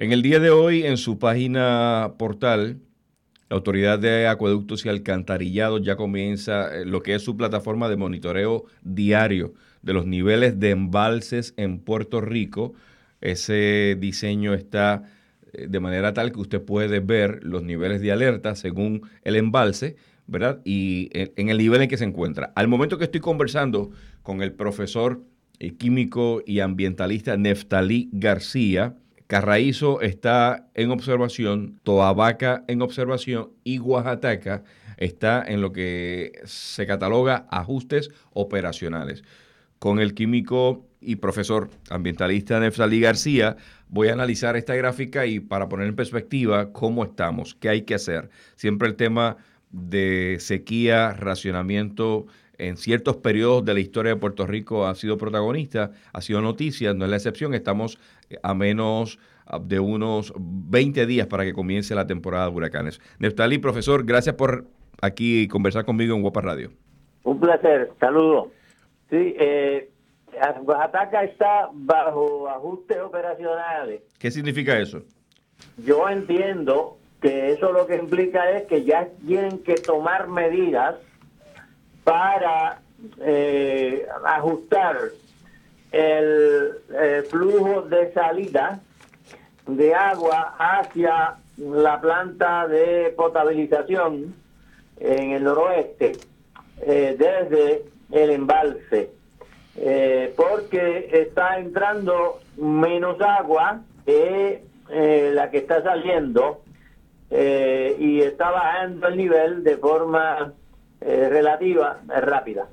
En el día de hoy, en su página portal, la Autoridad de Acueductos y Alcantarillados ya comienza eh, lo que es su plataforma de monitoreo diario de los niveles de embalses en Puerto Rico. Ese diseño está eh, de manera tal que usted puede ver los niveles de alerta según el embalse, ¿verdad? Y en el nivel en que se encuentra. Al momento que estoy conversando con el profesor eh, químico y ambientalista Neftalí García, Carraízo está en observación, Toabaca en observación y Oaxaca está en lo que se cataloga ajustes operacionales. Con el químico y profesor ambientalista Neftalí García voy a analizar esta gráfica y para poner en perspectiva cómo estamos, qué hay que hacer. Siempre el tema de sequía, racionamiento en ciertos periodos de la historia de Puerto Rico ha sido protagonista, ha sido noticia, no es la excepción, estamos a menos de unos 20 días para que comience la temporada de huracanes. Neftali, profesor, gracias por aquí conversar conmigo en Guapa Radio. Un placer, saludos. Sí, eh, Oaxaca está bajo ajustes operacionales. ¿Qué significa eso? Yo entiendo que eso lo que implica es que ya tienen que tomar medidas para eh, ajustar el, flujo de salida de agua hacia la planta de potabilización en el noroeste eh, desde el embalse eh, porque está entrando menos agua que la que está saliendo y está bajando el nivel de forma relativa rápida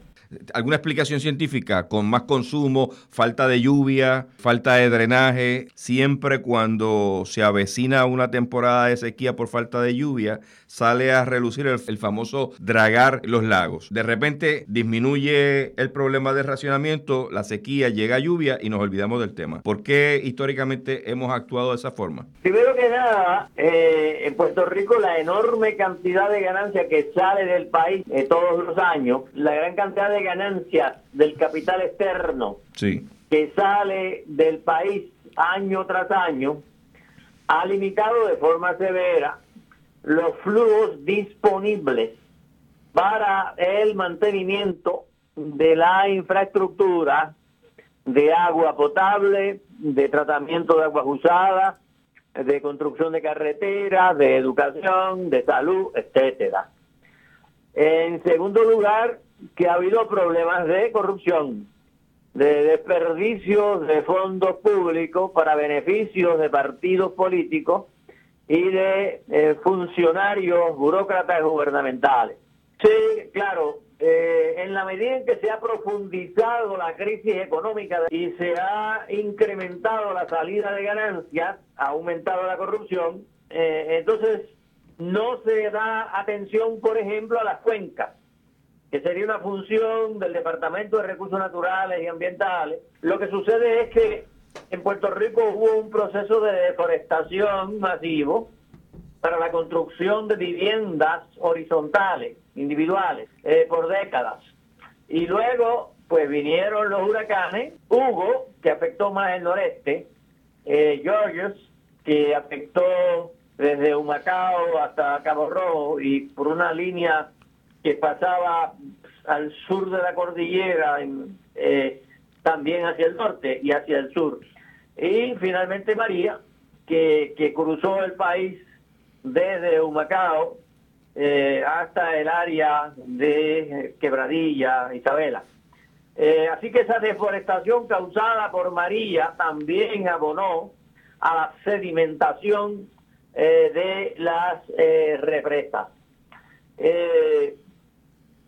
alguna explicación científica con más consumo, falta de lluvia, falta de drenaje. Siempre cuando se avecina una temporada de sequía por falta de lluvia, sale a relucir el, famoso dragar los lagos. De repente disminuye el problema de racionamiento, la sequía, llega lluvia y nos olvidamos del tema. ¿Por qué históricamente hemos actuado de esa forma? Primero que nada, eh, en Puerto Rico la enorme cantidad de ganancia que sale del país eh, todos los años, la gran cantidad de ganancias del capital externo que sale del país año tras año ha limitado de forma severa los flujos disponibles para el mantenimiento de la infraestructura de agua potable, de tratamiento de aguas usadas, de construcción de carreteras, de educación, de salud, etcétera. En segundo lugar, que ha habido problemas de corrupción, de desperdicio de fondos públicos para beneficios de partidos políticos y de eh, funcionarios, burócratas gubernamentales. Sí, claro, eh, en la medida en que se ha profundizado la crisis económica y se ha incrementado la salida de ganancias, ha aumentado la corrupción, eh, entonces no se da atención, por ejemplo, a las cuencas que sería una función del Departamento de Recursos Naturales y Ambientales. Lo que sucede es que en Puerto Rico hubo un proceso de deforestación masivo para la construcción de viviendas horizontales, individuales, eh, por décadas. Y luego, pues vinieron los huracanes, Hugo, que afectó más el noreste, eh, Georges, que afectó desde Humacao hasta Cabo Rojo y por una línea que pasaba al sur de la cordillera, eh, también hacia el norte y hacia el sur. Y finalmente María, que, cruzó el país desde Humacao eh, hasta el área de Quebradilla, Isabela. Eh, así que esa deforestación causada por María también abonó a la sedimentación de las represas.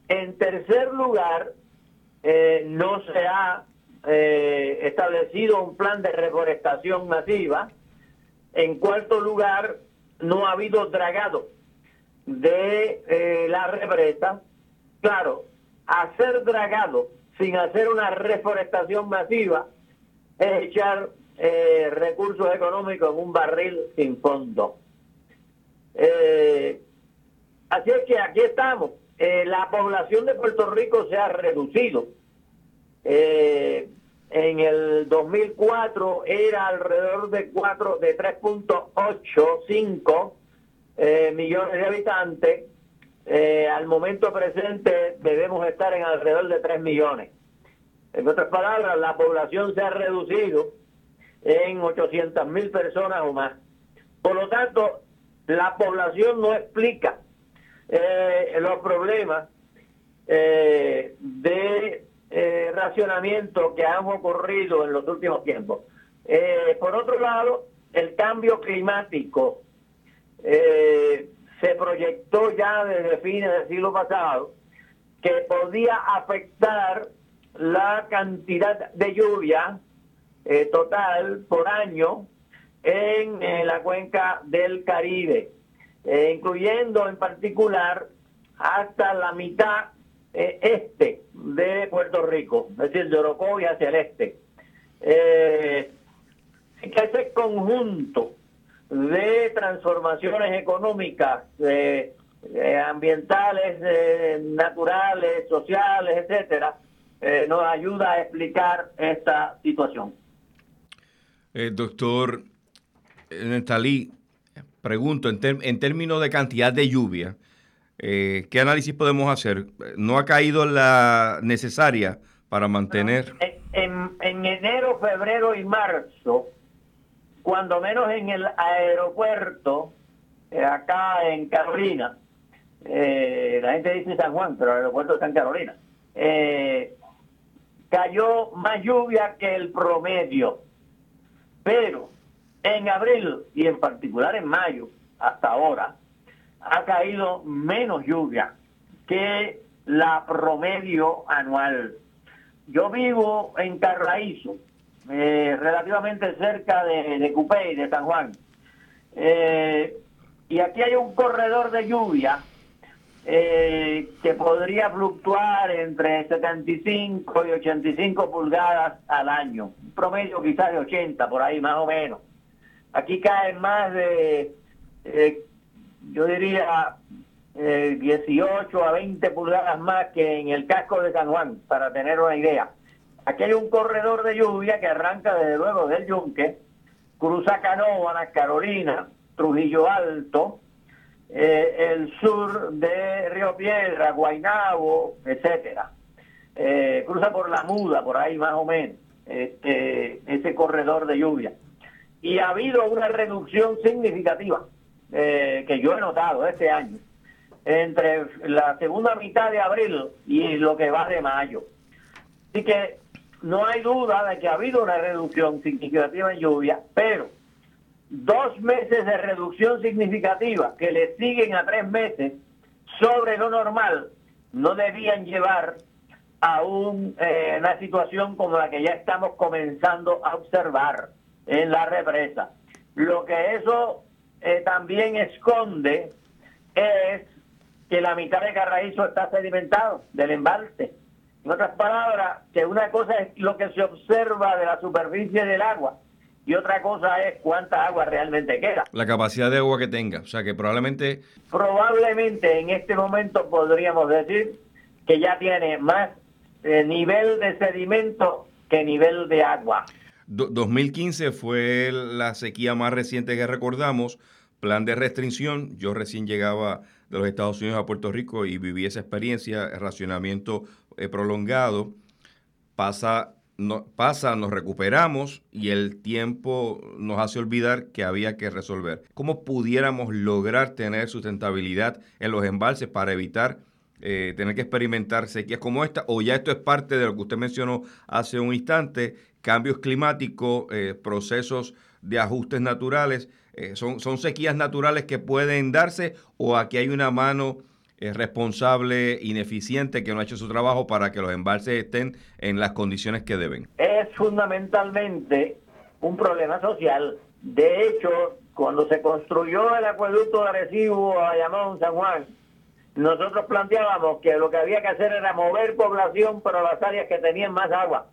En tercer lugar, eh, no se ha eh, establecido un plan de reforestación masiva. En cuarto lugar, no ha habido dragado de eh, la represa. Claro, hacer dragado sin hacer una reforestación masiva es echar recursos económicos en un barril sin fondo. así es que aquí estamos eh, la población de Puerto Rico se ha reducido. Eh, en el 2004 era alrededor de 4 de 3.85 eh, millones de habitantes. Eh, al momento presente debemos estar en alrededor de 3 millones. En otras palabras, la población se ha reducido en 800 mil personas o más. Por lo tanto, la población no explica eh, los problemas eh, de eh, racionamiento que han ocurrido en los últimos tiempos. por otro lado, el cambio climático se proyectó ya desde fines del siglo pasado que podía afectar la cantidad de lluvia total por año en la cuenca del Caribe. Eh, incluyendo en particular hasta la mitad eh, este de Puerto Rico, es decir, de Orocovi hacia el este. Eh, que ese conjunto de transformaciones económicas, ambientales, naturales, sociales, etcétera, nos ayuda a explicar esta situación. doctor Netalí, pregunto, en, términos de cantidad de lluvia, eh, ¿qué análisis podemos hacer? ¿No ha caído la necesaria para mantener? En, enero, febrero y marzo, cuando menos en el aeropuerto, eh, acá en Carolina, eh, la gente dice San Juan, pero el aeropuerto está en Carolina, cayó más lluvia que el promedio. Pero en abril y en particular en mayo, hasta ahora, ha caído menos lluvia que la promedio anual. Yo vivo en Carraízo, eh, relativamente cerca de, de Cupey, de San Juan. Eh, y aquí hay un corredor de lluvia eh, que podría fluctuar entre 75 y 85 pulgadas al año. Un promedio quizás de 80, por ahí más o menos. Aquí caen más de, eh, yo diría, 18 eh, a 20 pulgadas más que en el casco de San Juan, para tener una idea. Aquí hay un corredor de lluvia que arranca desde luego del Yunque, cruza Canóvanas, Carolina, Trujillo Alto, eh, el sur de Río Piedra, Guainabo, etcétera. cruza por la muda, por ahí más o menos, este, ese corredor de lluvia y ha habido una reducción significativa eh, que yo he notado este año entre la segunda mitad de abril y lo que va de mayo. Así que no hay duda de que ha habido una reducción significativa en lluvia, pero dos meses de reducción significativa que le siguen a tres meses sobre lo normal no debían llevar a eh, una situación como la que ya estamos comenzando a observar en la represa. Lo que eso eh, también esconde es que la mitad de Carraízo está sedimentado del embalse. En otras palabras, que una cosa es lo que se observa de la superficie del agua y otra cosa es cuánta agua realmente queda. La capacidad de agua que tenga, o sea que probablemente... Probablemente en este momento podríamos decir que ya tiene más eh, nivel de sedimento que nivel de agua. 2015 fue la sequía más reciente que recordamos, plan de restricción. Yo recién llegaba de los Estados Unidos a Puerto Rico y viví esa experiencia, racionamiento eh, prolongado. Pasa, no, pasa, nos recuperamos y el tiempo nos hace olvidar que había que resolver. ¿Cómo pudiéramos lograr tener sustentabilidad en los embalses para evitar eh, tener que experimentar sequías como esta? ¿O ya esto es parte de lo que usted mencionó hace un instante? Cambios climáticos, eh, procesos de ajustes naturales, eh, son, son sequías naturales que pueden darse o aquí hay una mano eh, responsable, ineficiente, que no ha hecho su trabajo para que los embalses estén en las condiciones que deben? Es fundamentalmente un problema social. De hecho, cuando se construyó el acueducto de Arecibo a Llamón San Juan, nosotros planteábamos que lo que había que hacer era mover población para las áreas que tenían más agua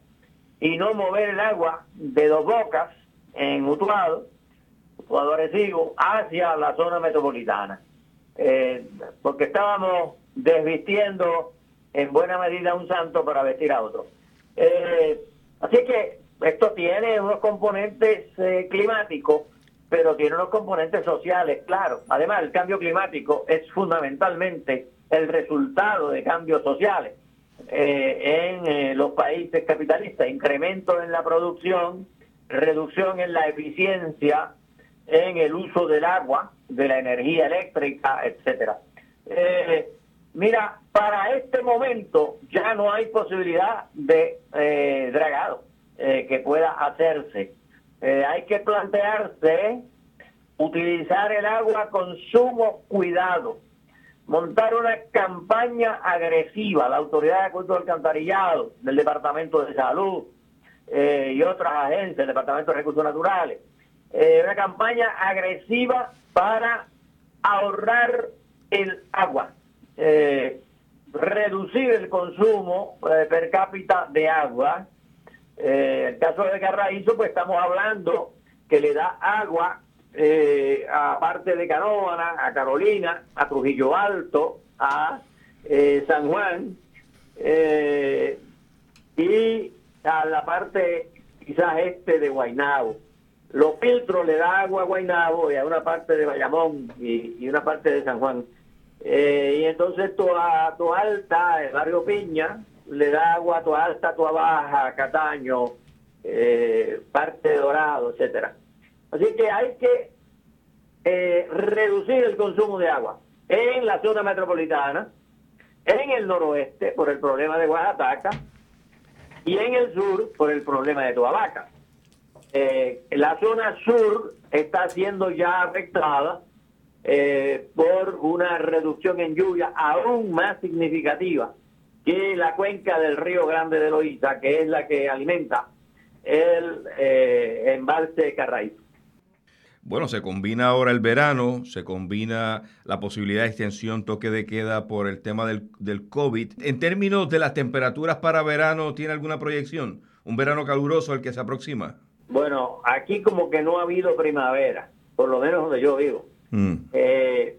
y no mover el agua de dos bocas en Utuado, Utuado Arecibo, hacia la zona metropolitana. Eh, porque estábamos desvistiendo en buena medida un santo para vestir a otro. Eh, Así que esto tiene unos componentes eh, climáticos, pero tiene unos componentes sociales, claro. Además, el cambio climático es fundamentalmente el resultado de cambios sociales eh, en eh, los países capitalistas, incremento en la producción, reducción en la eficiencia, en el uso del agua, de la energía eléctrica, etcétera. Eh, mira, para este momento ya no hay posibilidad de dragado que pueda hacerse. hay que plantearse utilizar el agua con sumo cuidado montar una campaña agresiva, la Autoridad de Acuerdo Alcantarillado, del Departamento de Salud eh, y otras agencias, el Departamento de Recursos Naturales, eh, una campaña agresiva para ahorrar el agua, eh, reducir el consumo per cápita de agua. el caso de Carraízo, pues estamos hablando que le da agua eh, a parte de Canóvana, a Carolina, a Trujillo Alto, a eh, San Juan eh, y a la parte quizás este de Guainabo. Los filtros le da agua a Guainabo y a una parte de Bayamón y, una parte de San Juan. y entonces toda, toda alta, el barrio Piña, le da agua a toda alta, toda baja, Cataño, parte Dorado, etcétera. Así que hay que eh, reducir el consumo de agua en la zona metropolitana, en el noroeste por el problema de Oaxaca y en el sur por el problema de Toabaca. Eh, la zona sur está siendo ya afectada eh, por una reducción en lluvia aún más significativa que la cuenca del río Grande de Loíza, que es la que alimenta el embalse Carraízo. Bueno, se combina ahora el verano, se combina la posibilidad de extensión toque de queda por el tema del, del COVID. En términos de las temperaturas para verano, ¿tiene alguna proyección? ¿Un verano caluroso el que se aproxima? Bueno, aquí como que no ha habido primavera, por lo menos donde yo vivo. Mm. Eh,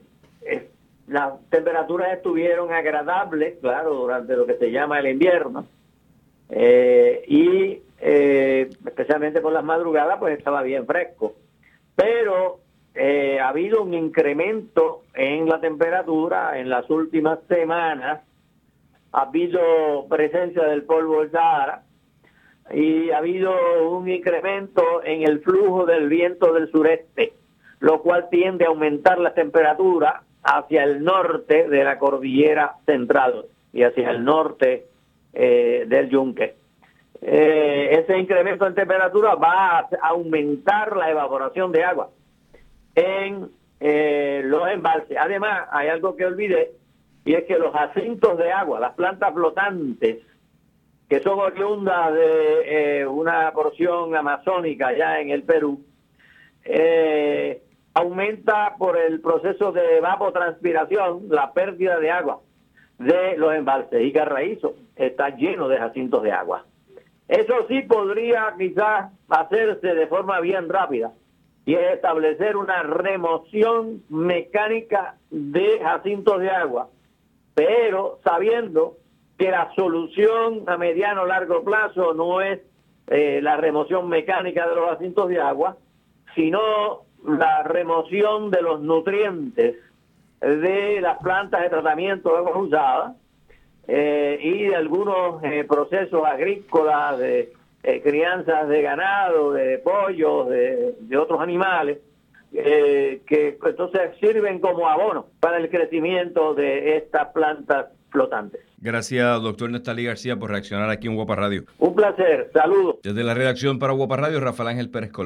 las temperaturas estuvieron agradables, claro, durante lo que se llama el invierno. Eh, y eh, especialmente por las madrugadas, pues estaba bien fresco pero eh, ha habido un incremento en la temperatura en las últimas semanas, ha habido presencia del polvo del Sahara y ha habido un incremento en el flujo del viento del sureste, lo cual tiende a aumentar la temperatura hacia el norte de la cordillera central y hacia el norte eh, del yunque. Eh, ese incremento en temperatura va a aumentar la evaporación de agua en eh, los embalses. Además, hay algo que olvidé, y es que los asintos de agua, las plantas flotantes, que son oriundas de eh, una porción amazónica ya en el Perú, aumenta por el proceso de evapotranspiración la pérdida de agua de los embalses. Y Carraízo está lleno de jacintos de agua. Eso sí podría quizás hacerse de forma bien rápida y es establecer una remoción mecánica de jacintos de agua, pero sabiendo que la solución a mediano o largo plazo no es eh, la remoción mecánica de los jacintos de agua, sino la remoción de los nutrientes de las plantas de tratamiento de agua usada eh, y de algunos eh, procesos agrícolas, de eh, crianzas de ganado, de pollos, de, otros animales, que entonces sirven como abono para el crecimiento de estas plantas flotantes. Gracias, doctor Nestalí García, por reaccionar aquí en Guapa Radio. Un placer, saludos. Desde la redacción para Guapa Radio, Rafael Ángel Pérez Colón.